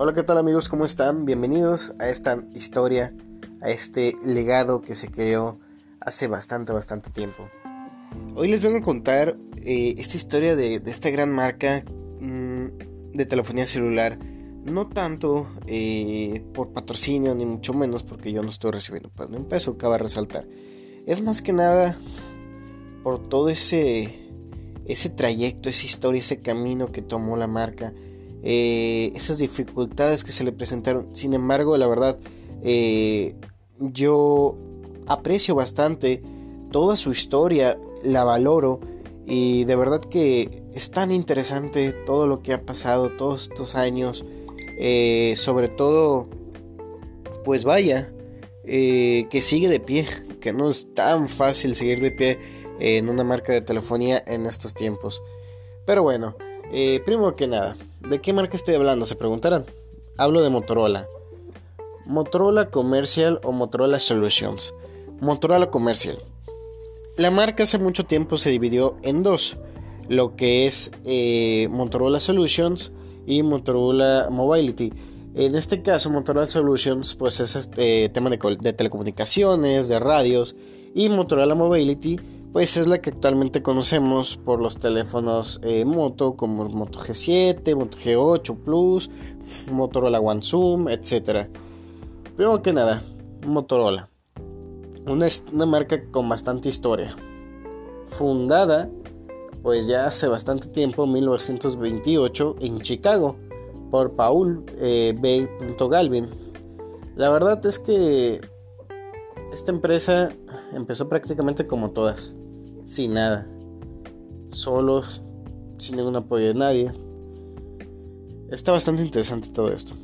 Hola, ¿qué tal amigos? ¿Cómo están? Bienvenidos a esta historia, a este legado que se creó hace bastante, bastante tiempo. Hoy les vengo a contar eh, esta historia de, esta gran marca mm, de telefonía celular. No tanto eh, por patrocinio, ni mucho menos porque yo no estoy recibiendo pues, un peso, cabe resaltar. Es más que nada por todo ese, ese trayecto, esa historia, ese camino que tomó la marca eh, esas dificultades que se le presentaron. Sin embargo, la verdad, eh, yo aprecio bastante toda su historia, la valoro y de verdad que es tan interesante todo lo que ha pasado todos estos años. Eh, sobre todo, pues vaya, que sigue de pie, que no es tan fácil seguir de pie en una marca de telefonía en estos tiempos. Pero bueno, primero que nada, ¿De qué marca estoy hablando? Se preguntarán. Hablo de Motorola. Motorola Commercial o Motorola Solutions. Motorola Commercial. La marca hace mucho tiempo se dividió en dos. Lo que es eh, Motorola Solutions y Motorola Mobility. En este caso, Motorola Solutions, pues es este tema de, de telecomunicaciones, de radios. Y Motorola Mobility pues es la que actualmente conocemos por los teléfonos eh, Moto como el Moto G7, Moto G8 Plus, Motorola One Zoom, etc. Primero que nada, Motorola. Una, marca con bastante historia. Fundada pues ya hace bastante tiempo, 1928, en Chicago, por Paul eh, B. Galvin. La verdad es que esta empresa empezó prácticamente como todas, sin nada, solos, sin ningún apoyo de nadie. Está bastante interesante todo esto.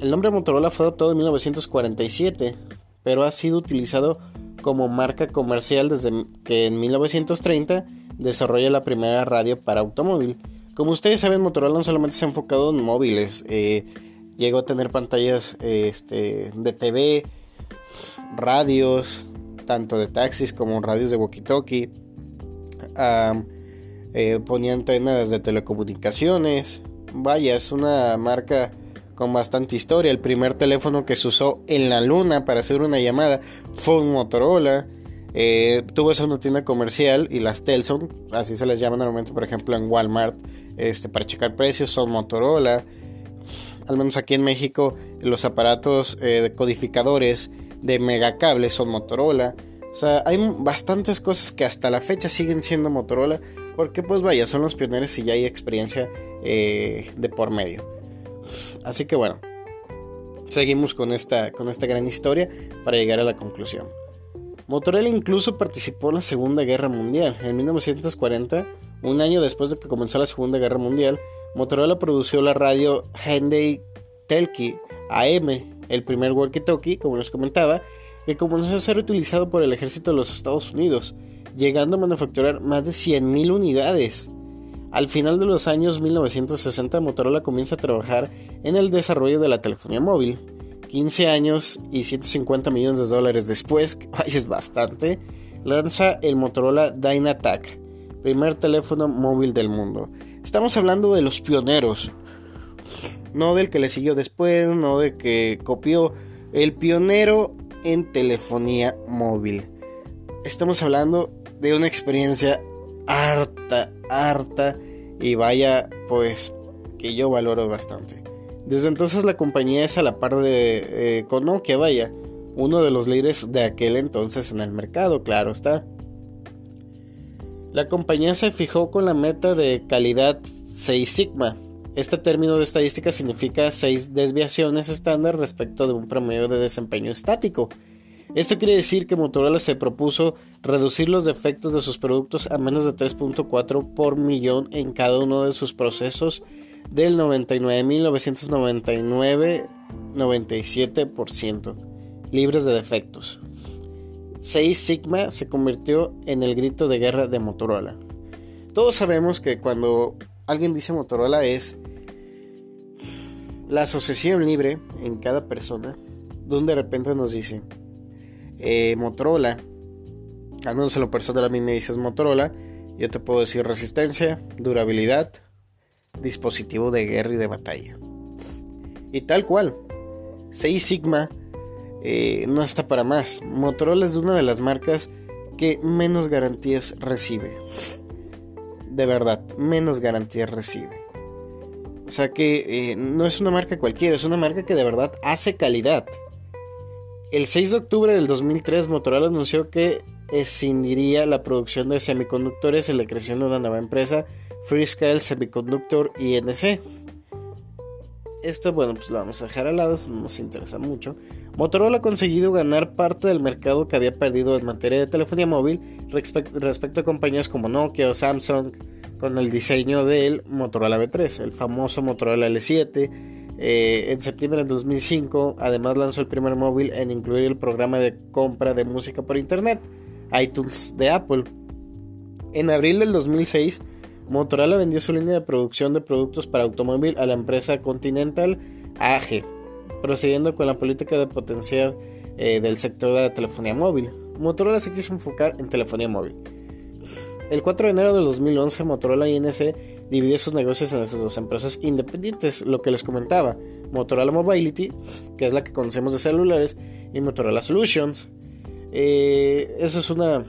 El nombre Motorola fue adoptado en 1947, pero ha sido utilizado como marca comercial desde que en 1930 desarrolla la primera radio para automóvil. Como ustedes saben, Motorola no solamente se ha enfocado en móviles, eh, llegó a tener pantallas este, de TV, radios, tanto de taxis como radios de walkie-talkie. Eh, ponía antenas de telecomunicaciones. Vaya, es una marca con bastante historia. El primer teléfono que se usó en la luna para hacer una llamada fue un Motorola. Eh, tuvo esa una tienda comercial y las Telson, así se les llama normalmente, por ejemplo, en Walmart, este, para checar precios, son Motorola. Al menos aquí en México, los aparatos eh, codificadores de megacables son Motorola. O sea, hay bastantes cosas que hasta la fecha siguen siendo Motorola. Porque pues vaya, son los pioneros y ya hay experiencia eh, de por medio. Así que bueno, seguimos con esta, con esta gran historia para llegar a la conclusión. Motorola incluso participó en la Segunda Guerra Mundial. En 1940, un año después de que comenzó la Segunda Guerra Mundial, Motorola produjo la radio Hyundai Telki AM el primer walkie-talkie, como les comentaba, que comenzó a ser utilizado por el ejército de los Estados Unidos, llegando a manufacturar más de 100.000 unidades. Al final de los años 1960, Motorola comienza a trabajar en el desarrollo de la telefonía móvil. 15 años y 150 millones de dólares después, que es bastante, lanza el Motorola Dynatac, primer teléfono móvil del mundo. Estamos hablando de los pioneros, no del que le siguió después, no de que copió, el pionero en telefonía móvil. Estamos hablando de una experiencia harta, harta y vaya, pues que yo valoro bastante. Desde entonces la compañía es a la par de eh, con Nokia, vaya, uno de los líderes de aquel entonces en el mercado, claro está. La compañía se fijó con la meta de calidad 6 Sigma, este término de estadística significa seis desviaciones estándar respecto de un promedio de desempeño estático. Esto quiere decir que Motorola se propuso reducir los defectos de sus productos a menos de 3.4 por millón en cada uno de sus procesos del 99.999 97% libres de defectos. 6 Sigma se convirtió en el grito de guerra de Motorola. Todos sabemos que cuando alguien dice Motorola es la asociación libre en cada persona, donde de repente nos dice eh, Motorola, al menos en lo personal a mí me dices Motorola, yo te puedo decir resistencia, durabilidad, dispositivo de guerra y de batalla. Y tal cual. 6 Sigma eh, no está para más. Motorola es una de las marcas que menos garantías recibe. De verdad, menos garantías recibe. O sea que eh, no es una marca cualquiera, es una marca que de verdad hace calidad. El 6 de octubre del 2003 Motorola anunció que escindiría la producción de semiconductores en la creación de una nueva empresa, Freescale Semiconductor INC. Esto, bueno, pues lo vamos a dejar al lado, no nos interesa mucho. Motorola ha conseguido ganar parte del mercado que había perdido en materia de telefonía móvil respecto a compañías como Nokia o Samsung, con el diseño del Motorola V3, el famoso Motorola L7. Eh, en septiembre de 2005, además lanzó el primer móvil en incluir el programa de compra de música por internet, iTunes de Apple. En abril del 2006, Motorola vendió su línea de producción de productos para automóvil a la empresa Continental AG, procediendo con la política de potenciar eh, del sector de la telefonía móvil. Motorola se quiso enfocar en telefonía móvil. El 4 de enero de 2011, Motorola INC dividió sus negocios en esas dos empresas independientes, lo que les comentaba, Motorola Mobility, que es la que conocemos de celulares, y Motorola Solutions. Eh, esa es una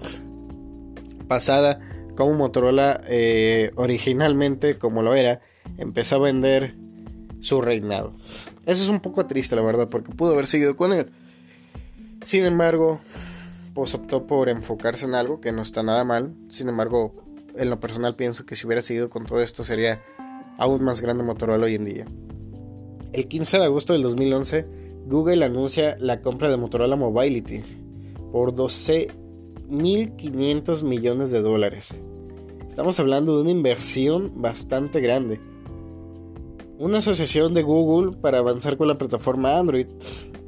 pasada como Motorola eh, originalmente, como lo era, empezó a vender su reinado. Eso es un poco triste, la verdad, porque pudo haber seguido con él. Sin embargo, optó por enfocarse en algo que no está nada mal. Sin embargo, en lo personal pienso que si hubiera seguido con todo esto sería aún más grande Motorola hoy en día. El 15 de agosto del 2011, Google anuncia la compra de Motorola Mobility por 12.500 millones de dólares. Estamos hablando de una inversión bastante grande. Una asociación de Google para avanzar con la plataforma Android.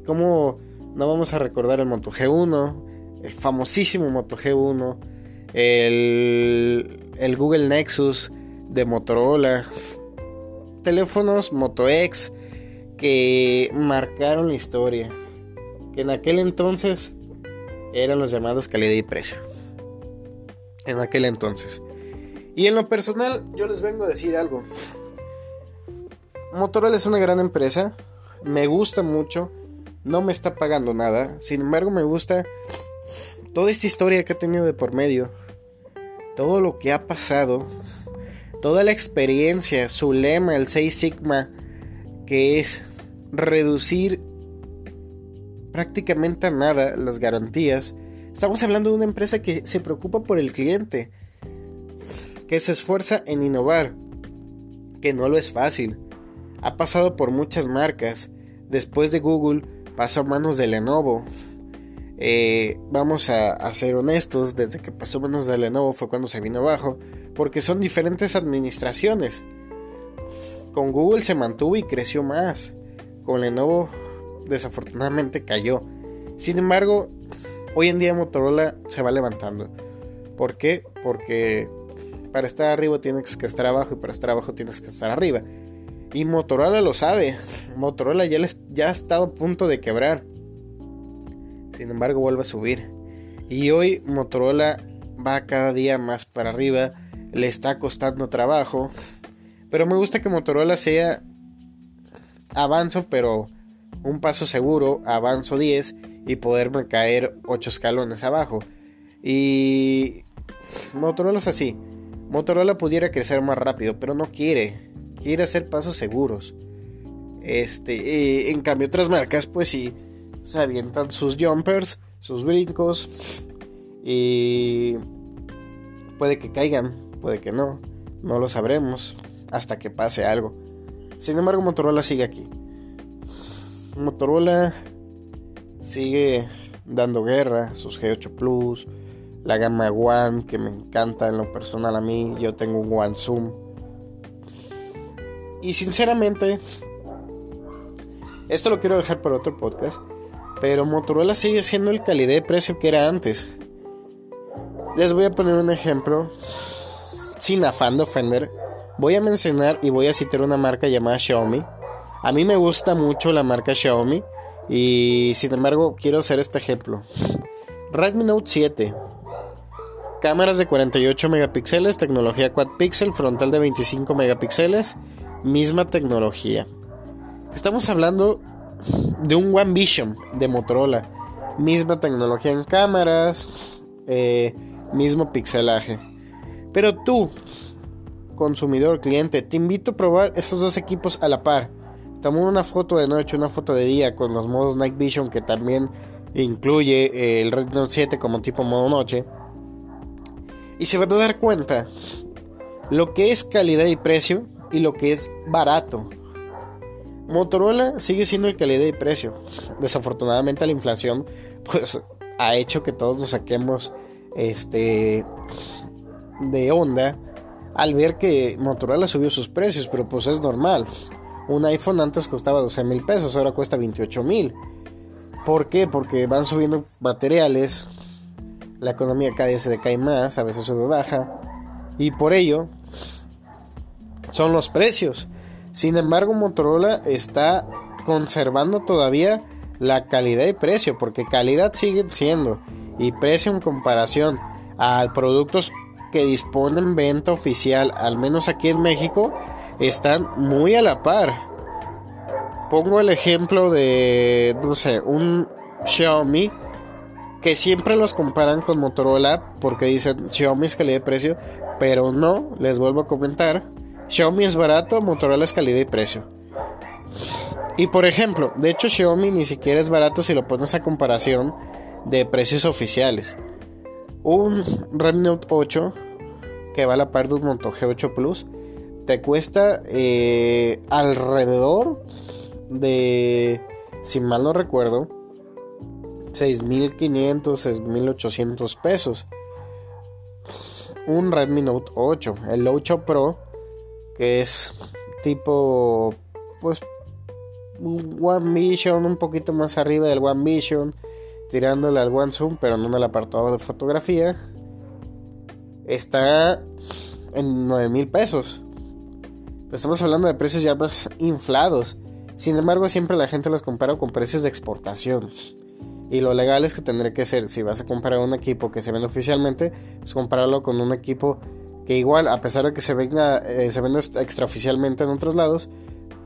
Como no vamos a recordar el Moto G1, el famosísimo Moto G1, el, el Google Nexus de Motorola, teléfonos Moto X que marcaron la historia, que en aquel entonces eran los llamados calidad y precio. En aquel entonces. Y en lo personal, yo les vengo a decir algo. Motorola es una gran empresa, me gusta mucho, no me está pagando nada, sin embargo me gusta toda esta historia que ha tenido de por medio, todo lo que ha pasado, toda la experiencia, su lema, el 6 Sigma, que es reducir prácticamente a nada las garantías. Estamos hablando de una empresa que se preocupa por el cliente, que se esfuerza en innovar, que no lo es fácil. Ha pasado por muchas marcas. Después de Google pasó a manos de Lenovo, eh, vamos a, ser honestos, desde que pasó menos de Lenovo fue cuando se vino abajo, porque son diferentes administraciones. Con Google se mantuvo y creció más. Con Lenovo desafortunadamente cayó. Sin embargo, hoy en día Motorola se va levantando. ¿Por qué? Porque para estar arriba tienes que estar abajo y para estar abajo tienes que estar arriba. Y Motorola lo sabe. Motorola ya, ya ha estado a punto de quebrar. Sin embargo, vuelve a subir. Y hoy Motorola va cada día más para arriba. Le está costando trabajo. Pero me gusta que Motorola sea avanzo, pero un paso seguro, avanzo 10 y poderme caer 8 escalones abajo. Y Motorola es así. Motorola pudiera crecer más rápido, pero no quiere. Quiere hacer pasos seguros. Este, en cambio otras marcas pues sí se avientan sus jumpers, sus brincos y puede que caigan, puede que no, no lo sabremos hasta que pase algo. Sin embargo, Motorola sigue aquí. Motorola sigue dando guerra, sus G8 Plus, la gama One que me encanta en lo personal a mí, yo tengo un One Zoom. Y sinceramente, esto lo quiero dejar para otro podcast. Pero Motorola sigue siendo el calidad de precio que era antes. Les voy a poner un ejemplo. Sin afán de ofender. Voy a mencionar y voy a citar una marca llamada Xiaomi. A mí me gusta mucho la marca Xiaomi. Y sin embargo quiero hacer este ejemplo. Redmi Note 7. Cámaras de 48 megapíxeles, tecnología quad pixel, frontal de 25 megapíxeles, misma tecnología. Estamos hablando de un One Vision de Motorola. Misma tecnología en cámaras, eh, mismo pixelaje. Pero tú, consumidor, cliente, te invito a probar estos dos equipos a la par. Toma una foto de noche, una foto de día con los modos Night Vision que también incluye eh, el Redmi Note 7 como tipo modo noche. Y se van a dar cuenta lo que es calidad y precio y lo que es barato. Motorola sigue siendo el calidad y precio. Desafortunadamente la inflación pues ha hecho que todos nos saquemos este de onda al ver que Motorola subió sus precios, pero pues es normal. Un iPhone antes costaba 12 mil pesos, ahora cuesta 28 mil. ¿Por qué? Porque van subiendo materiales, la economía cada día se decae más, a veces sube baja, y por ello son los precios. Sin embargo, Motorola está conservando todavía la calidad y precio, porque calidad sigue siendo y precio en comparación a productos que disponen venta oficial, al menos aquí en México, están muy a la par. Pongo el ejemplo de, no sé, un Xiaomi que siempre los comparan con Motorola porque dicen Xiaomi es calidad de precio, pero no, les vuelvo a comentar, Xiaomi es barato, Motorola es calidad y precio. Y por ejemplo, de hecho Xiaomi ni siquiera es barato si lo pones a comparación de precios oficiales. Un Redmi Note 8 que va a la par de un Moto G8 Plus te cuesta eh, alrededor de, si mal no recuerdo, 6.500, 6.800 pesos. Un Redmi Note 8, el 8 Pro que es tipo, pues, One Vision, un poquito más arriba del One Vision, tirándole al One Zoom, pero no en el apartado de fotografía, está en 9 mil pesos. Estamos hablando de precios ya más inflados. Sin embargo, siempre la gente los compara con precios de exportación. Y lo legal es que tendré que ser, si vas a comprar un equipo que se vende oficialmente, pues compararlo con un equipo que igual, a pesar de que se venga, eh, se vende extraoficialmente en otros lados,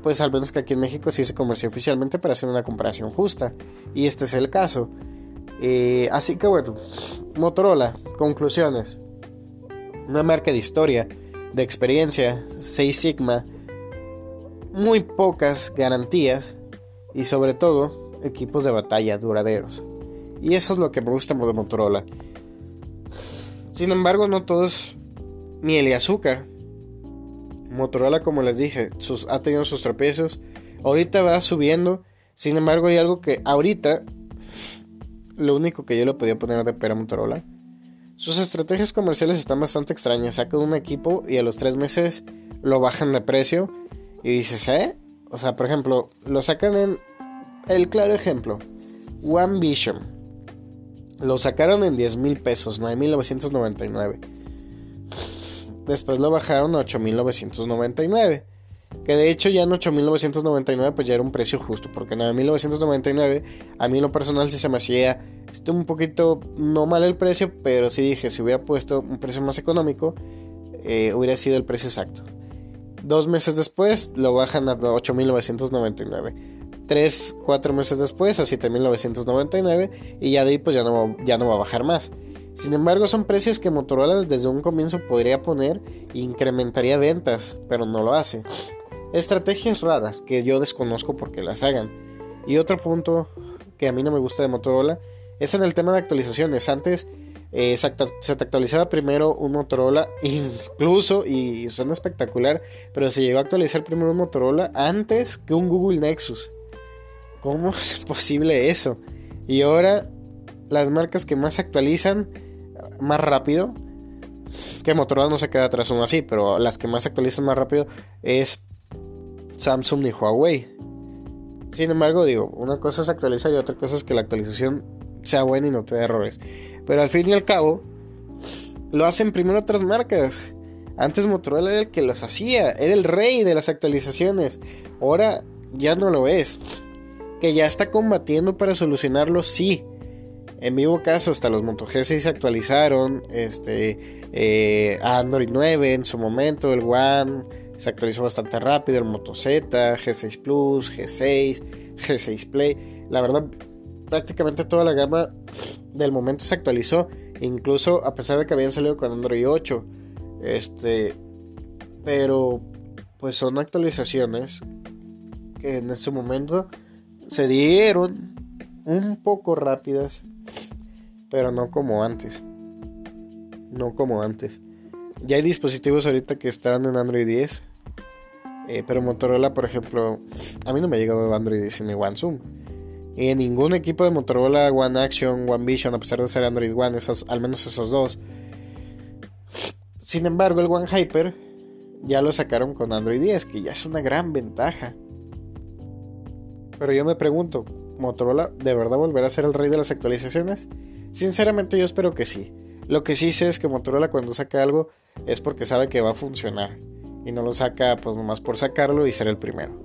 pues al menos que aquí en México sí se comerció oficialmente para hacer una comparación justa. Y este es el caso. Eh, así que bueno, Motorola, conclusiones. Una marca de historia, de experiencia, 6 Sigma, muy pocas garantías y sobre todo equipos de batalla duraderos. Y eso es lo que me gusta de Motorola. Sin embargo, no todos miel y azúcar. Motorola, como les dije, sus, ha tenido sus tropiezos. Ahorita va subiendo. Sin embargo, hay algo que ahorita, lo único que yo le podía poner de pera a Motorola. Sus estrategias comerciales están bastante extrañas. Sacan un equipo y a los tres meses lo bajan de precio. Y dices, ¿eh? O sea, por ejemplo, lo sacan en. El claro ejemplo: One Vision. Lo sacaron en 10 mil pesos, 9.999. Después lo bajaron a 8.999. Que de hecho ya en 8.999 pues ya era un precio justo. Porque en 9.999 a mí lo personal sí se me hacía este, un poquito no mal el precio. Pero sí dije, si hubiera puesto un precio más económico, eh, hubiera sido el precio exacto. Dos meses después lo bajan a 8.999. Tres, cuatro meses después a 7.999. Y ya de ahí pues ya no, ya no va a bajar más. Sin embargo, son precios que Motorola desde un comienzo podría poner e incrementaría ventas, pero no lo hace. Estrategias raras que yo desconozco porque las hagan. Y otro punto que a mí no me gusta de Motorola es en el tema de actualizaciones. Antes eh, se, actualizaba primero un Motorola, incluso, y suena espectacular, pero se llegó a actualizar primero un Motorola antes que un Google Nexus. ¿Cómo es posible eso? Y ahora las marcas que más se actualizan más rápido, que Motorola no se queda atrás aún así, pero las que más se actualizan más rápido es Samsung y Huawei. Sin embargo, digo, una cosa es actualizar y otra cosa es que la actualización sea buena y no te dé errores. Pero al fin y al cabo, lo hacen primero otras marcas. Antes Motorola era el que los hacía, era el rey de las actualizaciones. Ahora ya no lo es. Que ya está combatiendo para solucionarlo, sí. En vivo caso, hasta los Moto G6 se actualizaron. Este, eh, Android 9 en su momento, el One se actualizó bastante rápido el Moto Z, G6 Plus, G6, G6 Play. La verdad, prácticamente toda la gama del momento se actualizó, incluso a pesar de que habían salido con Android 8. Este, pero pues son actualizaciones que en ese momento se dieron un poco rápidas, pero no como antes. No como antes. Ya hay dispositivos ahorita que están en Android 10. Eh, pero Motorola, por ejemplo, a mí no me ha llegado Android 10 ni One Zoom. En ningún equipo de Motorola, One Action, One Vision, a pesar de ser Android One, esos, al menos esos dos. Sin embargo, el One Hyper ya lo sacaron con Android 10, que ya es una gran ventaja. Pero yo me pregunto, ¿Motorola de verdad volverá a ser el rey de las actualizaciones? Sinceramente yo espero que sí. Lo que sí sé es que Motorola cuando saca algo es porque sabe que va a funcionar. Y no lo saca pues nomás por sacarlo y ser el primero.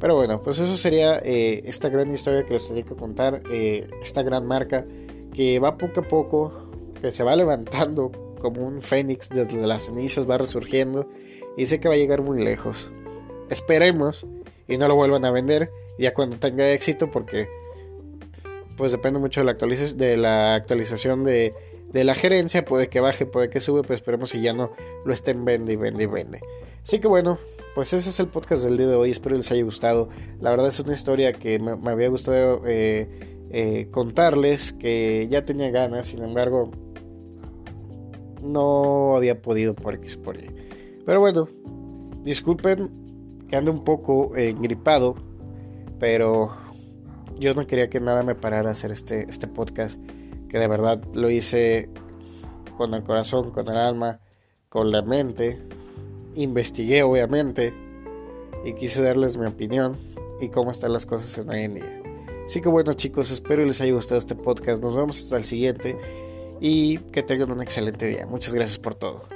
Pero bueno, pues eso sería eh, esta gran historia que les tenía que contar. Eh, esta gran marca que va poco a poco, que se va levantando como un fénix desde las cenizas, va resurgiendo. Y sé que va a llegar muy lejos. Esperemos y no lo vuelvan a vender ya cuando tenga éxito porque pues depende mucho de la, de la actualización de de la gerencia, puede que baje, puede que sube, pero esperemos si ya no lo estén vende y vende y vende. Así que bueno, pues ese es el podcast del día de hoy, espero les haya gustado. La verdad es una historia que me, había gustado eh, eh, contarles, que ya tenía ganas, sin embargo, no había podido por X por Y. Pero bueno, disculpen que ando un poco eh, gripado, pero yo no quería que nada me parara a hacer este, este podcast que de verdad lo hice con el corazón, con el alma, con la mente. Investigué obviamente y quise darles mi opinión y cómo están las cosas en hoy en día. Así que bueno chicos, espero les haya gustado este podcast. Nos vemos hasta el siguiente y que tengan un excelente día. Muchas gracias por todo.